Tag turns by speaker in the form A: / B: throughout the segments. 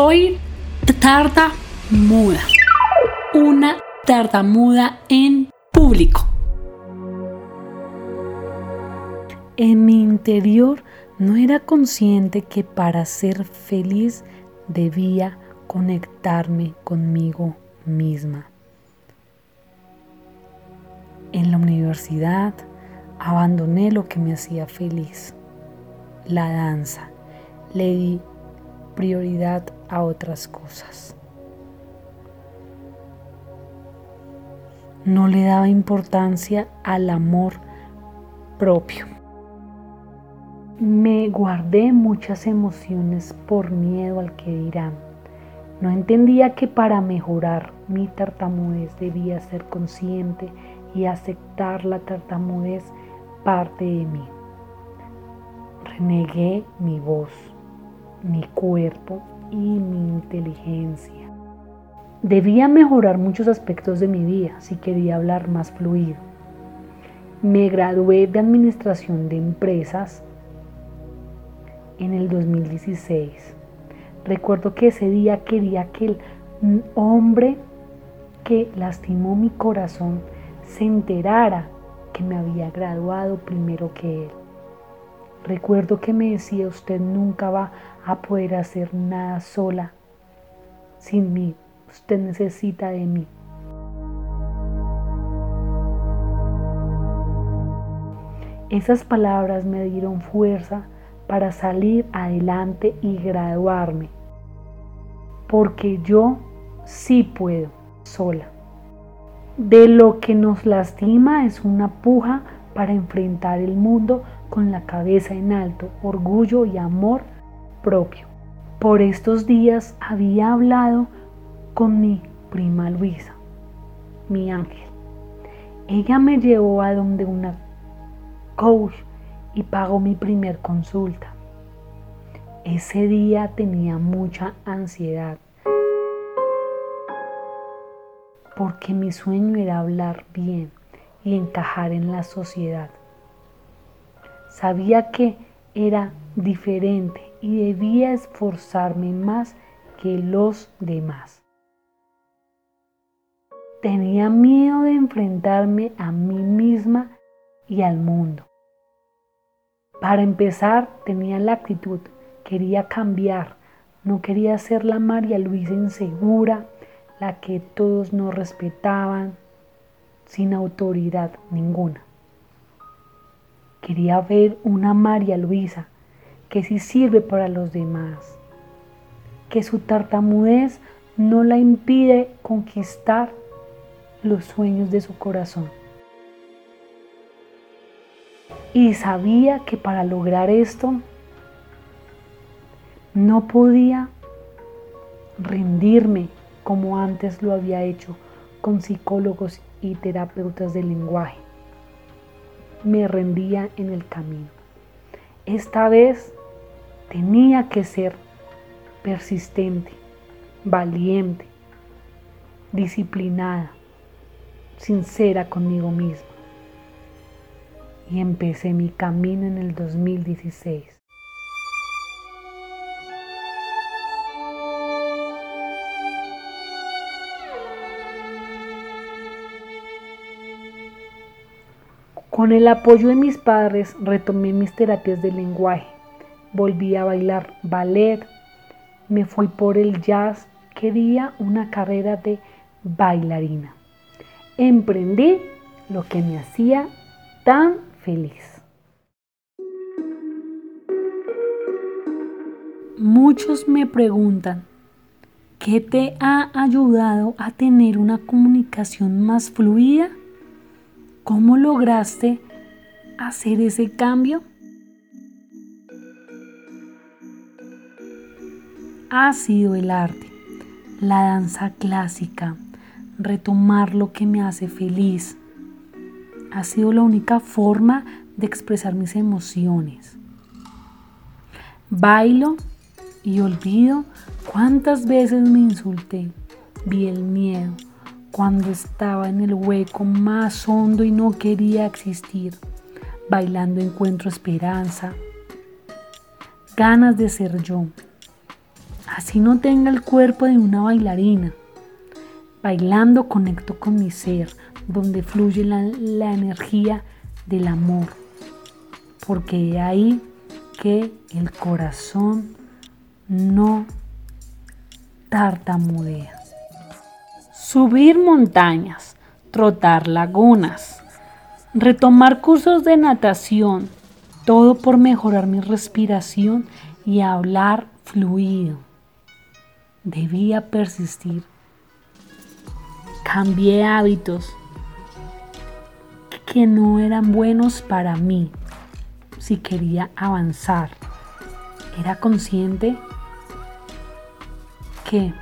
A: Soy tartamuda. Una tartamuda en público. En mi interior no era consciente que para ser feliz debía conectarme conmigo misma. En la universidad abandoné lo que me hacía feliz, la danza. Le di prioridad a otras cosas. No le daba importancia al amor propio. Me guardé muchas emociones por miedo al que dirán. No entendía que para mejorar mi tartamudez debía ser consciente y aceptar la tartamudez parte de mí. Renegué mi voz, mi cuerpo y mi inteligencia. Debía mejorar muchos aspectos de mi vida si quería hablar más fluido. Me gradué de Administración de Empresas en el 2016. Recuerdo que ese día quería que el hombre que lastimó mi corazón se enterara que me había graduado primero que él. Recuerdo que me decía, usted nunca va a poder hacer nada sola sin mí. Usted necesita de mí. Esas palabras me dieron fuerza para salir adelante y graduarme. Porque yo sí puedo sola. De lo que nos lastima es una puja para enfrentar el mundo con la cabeza en alto, orgullo y amor propio. Por estos días había hablado con mi prima Luisa, mi ángel. Ella me llevó a donde una coach y pagó mi primer consulta. Ese día tenía mucha ansiedad porque mi sueño era hablar bien y encajar en la sociedad. Sabía que era diferente y debía esforzarme más que los demás. Tenía miedo de enfrentarme a mí misma y al mundo. Para empezar, tenía la actitud, quería cambiar, no quería ser la María Luisa insegura, la que todos no respetaban, sin autoridad ninguna. Quería ver una María Luisa que sí sirve para los demás, que su tartamudez no la impide conquistar los sueños de su corazón. Y sabía que para lograr esto no podía rendirme como antes lo había hecho con psicólogos y terapeutas del lenguaje. Me rendía en el camino. Esta vez tenía que ser persistente, valiente, disciplinada, sincera conmigo misma. Y empecé mi camino en el 2016. Con el apoyo de mis padres retomé mis terapias de lenguaje. Volví a bailar ballet. Me fui por el jazz. Quería una carrera de bailarina. Emprendí lo que me hacía tan feliz. Muchos me preguntan, ¿qué te ha ayudado a tener una comunicación más fluida? ¿Cómo lograste hacer ese cambio? Ha sido el arte, la danza clásica, retomar lo que me hace feliz. Ha sido la única forma de expresar mis emociones. Bailo y olvido cuántas veces me insulté. Vi el miedo, cuando estaba en el hueco más hondo y no quería existir. Bailando encuentro esperanza, ganas de ser yo. Así no tenga el cuerpo de una bailarina. Bailando conecto con mi ser, donde fluye la, energía del amor. Porque de ahí que el corazón no tartamudea. Subir montañas, trotar lagunas, retomar cursos de natación, todo por mejorar mi respiración y hablar fluido. Debía persistir. Cambié hábitos que no eran buenos para mí si quería avanzar. Era consciente que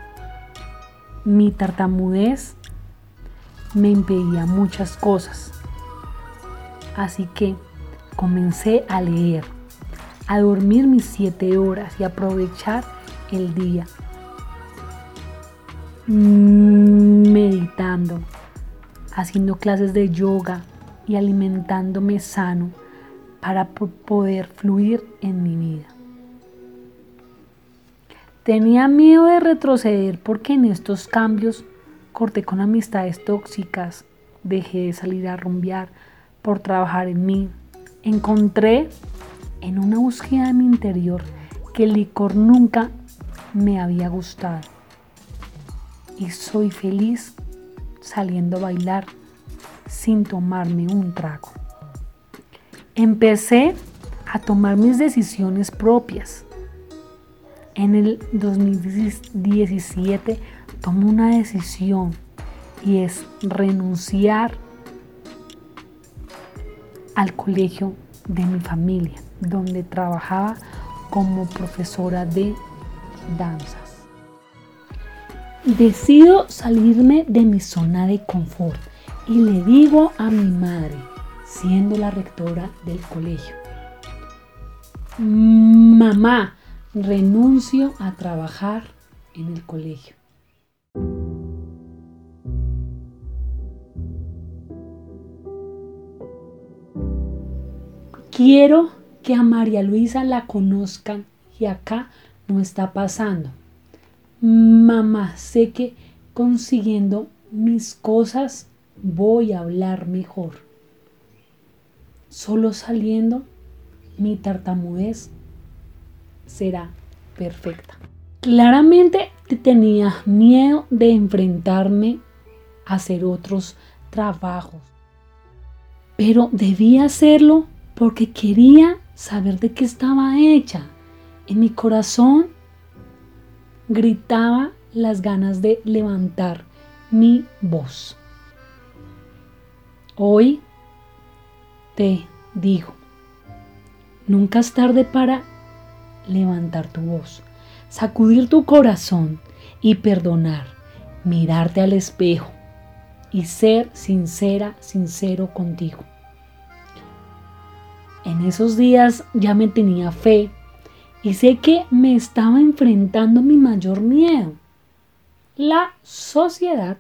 A: mi tartamudez me impedía muchas cosas. Así que comencé a leer, a dormir mis siete horas y aprovechar el día. Meditando, haciendo clases de yoga y alimentándome sano para poder fluir en mi vida. Tenía miedo de retroceder porque en estos cambios corté con amistades tóxicas, dejé de salir a rumbear por trabajar en mí. Encontré en una búsqueda de mi interior que el licor nunca me había gustado. Y soy feliz saliendo a bailar sin tomarme un trago. Empecé a tomar mis decisiones propias en el 2017 tomo una decisión y es renunciar al colegio de mi familia, donde trabajaba como profesora de danzas. Decido salirme de mi zona de confort y le digo a mi madre, siendo la rectora del colegio, mamá, renuncio a trabajar en el colegio. Quiero que a María Luisa la conozcan y acá no está pasando. Mamá, sé que consiguiendo mis cosas voy a hablar mejor. Solo saliendo mi tartamudez será perfecta. Claramente tenía miedo de enfrentarme a hacer otros trabajos, pero debía hacerlo porque quería saber de qué estaba hecha. En mi corazón gritaba las ganas de levantar mi voz. Hoy te digo, nunca es tarde para levantar tu voz, sacudir tu corazón y perdonar, mirarte al espejo y ser sincera, sincero contigo. En esos días ya me tenía fe y sé que me estaba enfrentando mi mayor miedo, la sociedad.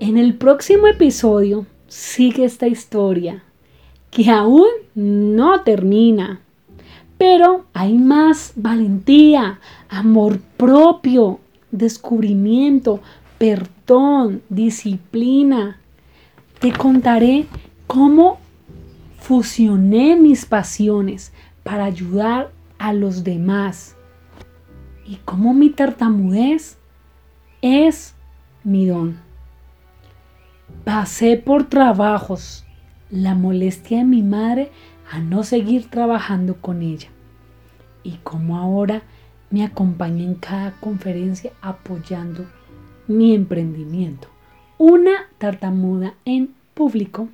A: En el próximo episodio sigue esta historia que aún no termina. Pero hay más valentía, amor propio, descubrimiento, perdón, disciplina. Te contaré cómo fusioné mis pasiones para ayudar a los demás y cómo mi tartamudez es mi don. Pasé por trabajos, la molestia de mi madre a no seguir trabajando con ella y como ahora me acompaña en cada conferencia apoyando mi emprendimiento. Una tartamuda en público.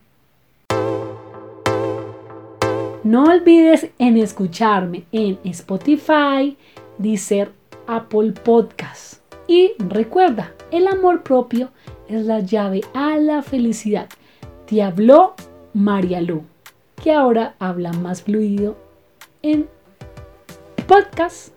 A: No olvides en escucharme en Spotify, Deezer, Apple Podcasts. Y recuerda, el amor propio es la llave a la felicidad. Te habló María Lu, que ahora habla más fluido en podcast.